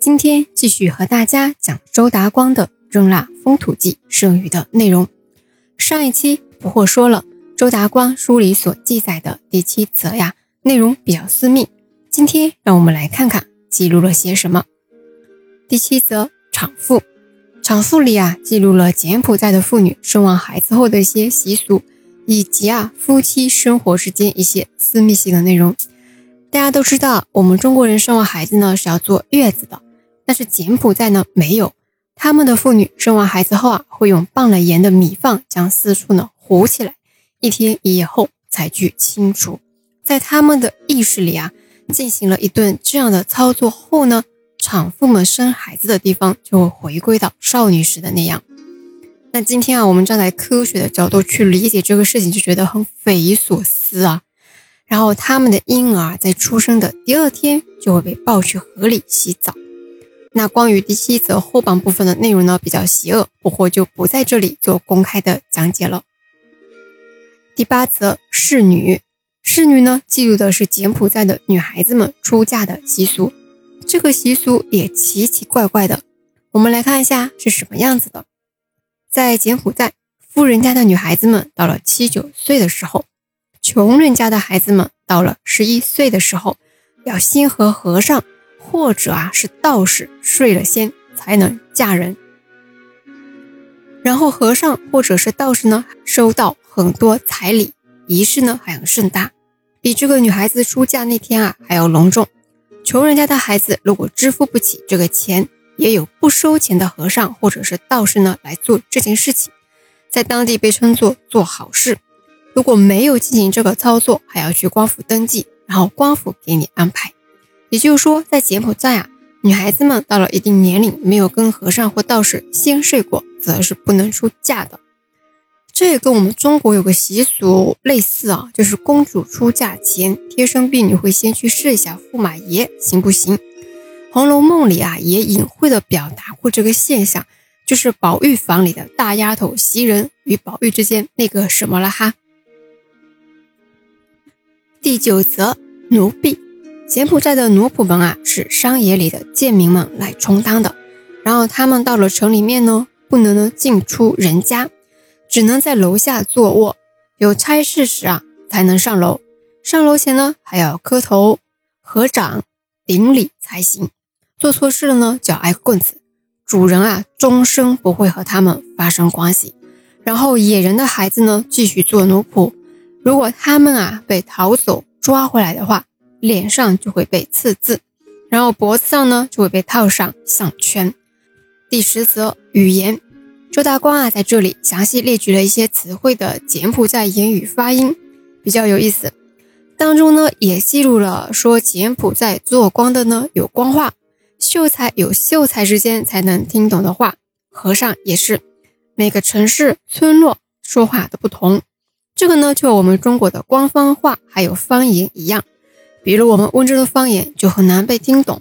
今天继续和大家讲周达光的《扔蜡风土记》剩余的内容。上一期不惑说了周达光书里所记载的第七则呀，内容比较私密。今天让我们来看看记录了些什么。第七则产妇，产妇里啊记录了柬埔寨的妇女生完孩子后的一些习俗，以及啊夫妻生活之间一些私密性的内容。大家都知道，我们中国人生完孩子呢是要坐月子的。但是柬埔寨呢没有，他们的妇女生完孩子后啊，会用拌了盐的米饭将私处呢糊起来，一天一夜后才去清除。在他们的意识里啊，进行了一顿这样的操作后呢，产妇们生孩子的地方就会回归到少女时的那样。那今天啊，我们站在科学的角度去理解这个事情，就觉得很匪夷所思啊。然后他们的婴儿在出生的第二天就会被抱去河里洗澡。那关于第七则后半部分的内容呢，比较邪恶，不惑就不在这里做公开的讲解了。第八则侍女，侍女呢记录的是柬埔寨的女孩子们出嫁的习俗，这个习俗也奇奇怪怪的。我们来看一下是什么样子的。在柬埔寨，富人家的女孩子们到了七九岁的时候，穷人家的孩子们到了十一岁的时候，要先和和尚。或者啊，是道士睡了仙才能嫁人，然后和尚或者是道士呢，收到很多彩礼，仪式呢还很盛大，比这个女孩子出嫁那天啊还要隆重。穷人家的孩子如果支付不起这个钱，也有不收钱的和尚或者是道士呢来做这件事情，在当地被称作做好事。如果没有进行这个操作，还要去官府登记，然后官府给你安排。也就是说，在柬埔寨啊，女孩子们到了一定年龄，没有跟和尚或道士先睡过，则是不能出嫁的。这也跟我们中国有个习俗类似啊，就是公主出嫁前，贴身婢女会先去试一下驸马爷行不行。《红楼梦》里啊，也隐晦的表达过这个现象，就是宝玉房里的大丫头袭人与宝玉之间那个什么了哈。第九则奴婢。柬埔寨的奴仆们啊，是商野里的贱民们来充当的。然后他们到了城里面呢，不能呢进出人家，只能在楼下坐卧。有差事时啊，才能上楼。上楼前呢，还要磕头、合掌、顶礼才行。做错事了呢，就要挨棍子。主人啊，终生不会和他们发生关系。然后野人的孩子呢，继续做奴仆。如果他们啊被逃走抓回来的话，脸上就会被刺字，然后脖子上呢就会被套上项圈。第十则语言，周大光啊在这里详细列举了一些词汇的柬埔寨言语发音，比较有意思。当中呢也记录了说柬埔寨做光的呢有光话，秀才有秀才之间才能听懂的话，和尚也是。每个城市村落说话都不同，这个呢就我们中国的官方话还有方言一样。比如我们温州的方言就很难被听懂，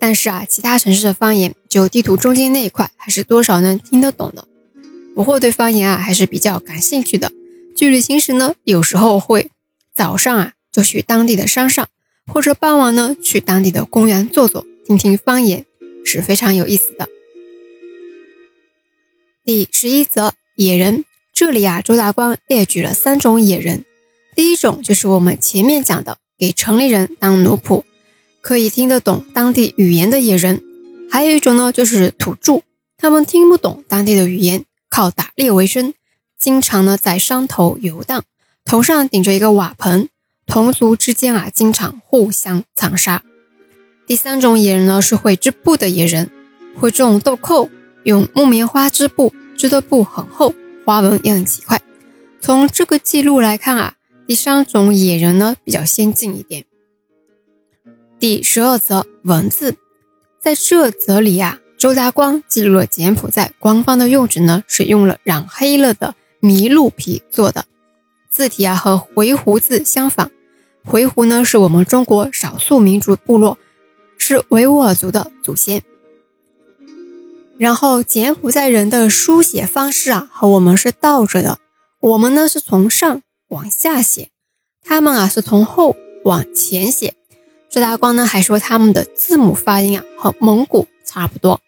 但是啊，其他城市的方言就地图中间那一块还是多少能听得懂的。不过对方言啊还是比较感兴趣的。去旅行时呢，有时候会早上啊就去当地的山上，或者傍晚呢去当地的公园坐坐，听听方言是非常有意思的。第十一则野人，这里啊周大光列举了三种野人，第一种就是我们前面讲的。给城里人当奴仆，可以听得懂当地语言的野人；还有一种呢，就是土著，他们听不懂当地的语言，靠打猎为生，经常呢在山头游荡，头上顶着一个瓦盆，同族之间啊经常互相残杀。第三种野人呢，是会织布的野人，会种豆蔻，用木棉花织布，织的布很厚，花纹也很奇怪。从这个记录来看啊。第三种野人呢比较先进一点。第十二则文字，在这则里啊，周达光记录了柬埔寨官方的用纸呢是用了染黑了的麋鹿皮做的，字体啊和回鹘字相仿。回鹘呢是我们中国少数民族部落，是维吾尔族的祖先。然后柬埔寨人的书写方式啊和我们是倒着的，我们呢是从上。往下写，他们啊是从后往前写。周大光呢还说他们的字母发音啊和蒙古差不多。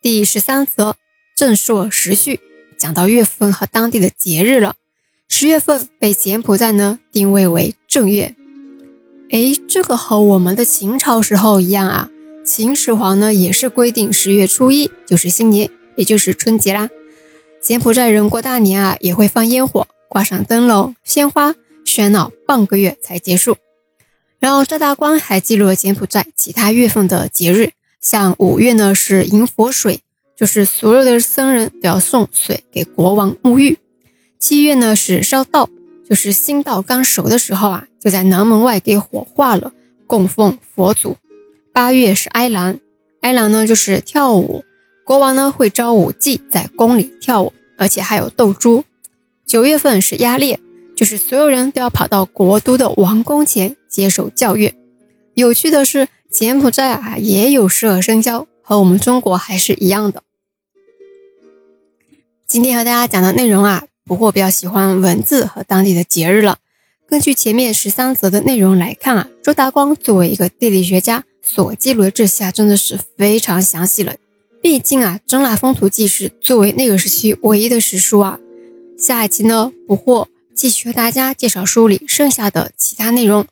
第十三则，正朔时序，讲到月份和当地的节日了。十月份被柬埔寨呢定位为正月。哎，这个和我们的秦朝时候一样啊。秦始皇呢也是规定十月初一就是新年，也就是春节啦。柬埔寨人过大年啊也会放烟火，挂上灯笼、鲜花，喧闹半个月才结束。然后赵大光还记录了柬埔寨其他月份的节日。像五月呢是迎佛水，就是所有的僧人都要送水给国王沐浴。七月呢是烧稻，就是新稻刚熟的时候啊，就在南门外给火化了，供奉佛祖。八月是哀兰，哀兰呢就是跳舞，国王呢会招舞伎在宫里跳舞，而且还有斗猪。九月份是压列，就是所有人都要跑到国都的王宫前接受教育。有趣的是。柬埔寨啊也有十二生肖，和我们中国还是一样的。今天和大家讲的内容啊，不过比较喜欢文字和当地的节日了。根据前面十三则的内容来看啊，周达光作为一个地理学家所记录的这些啊，真的是非常详细了。毕竟啊，《征腊风土记》是作为那个时期唯一的史书啊。下一期呢，不惑继续和大家介绍书里剩下的其他内容。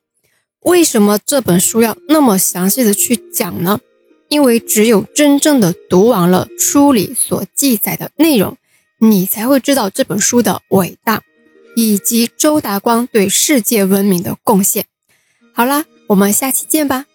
为什么这本书要那么详细的去讲呢？因为只有真正的读完了书里所记载的内容，你才会知道这本书的伟大，以及周达光对世界文明的贡献。好啦，我们下期见吧。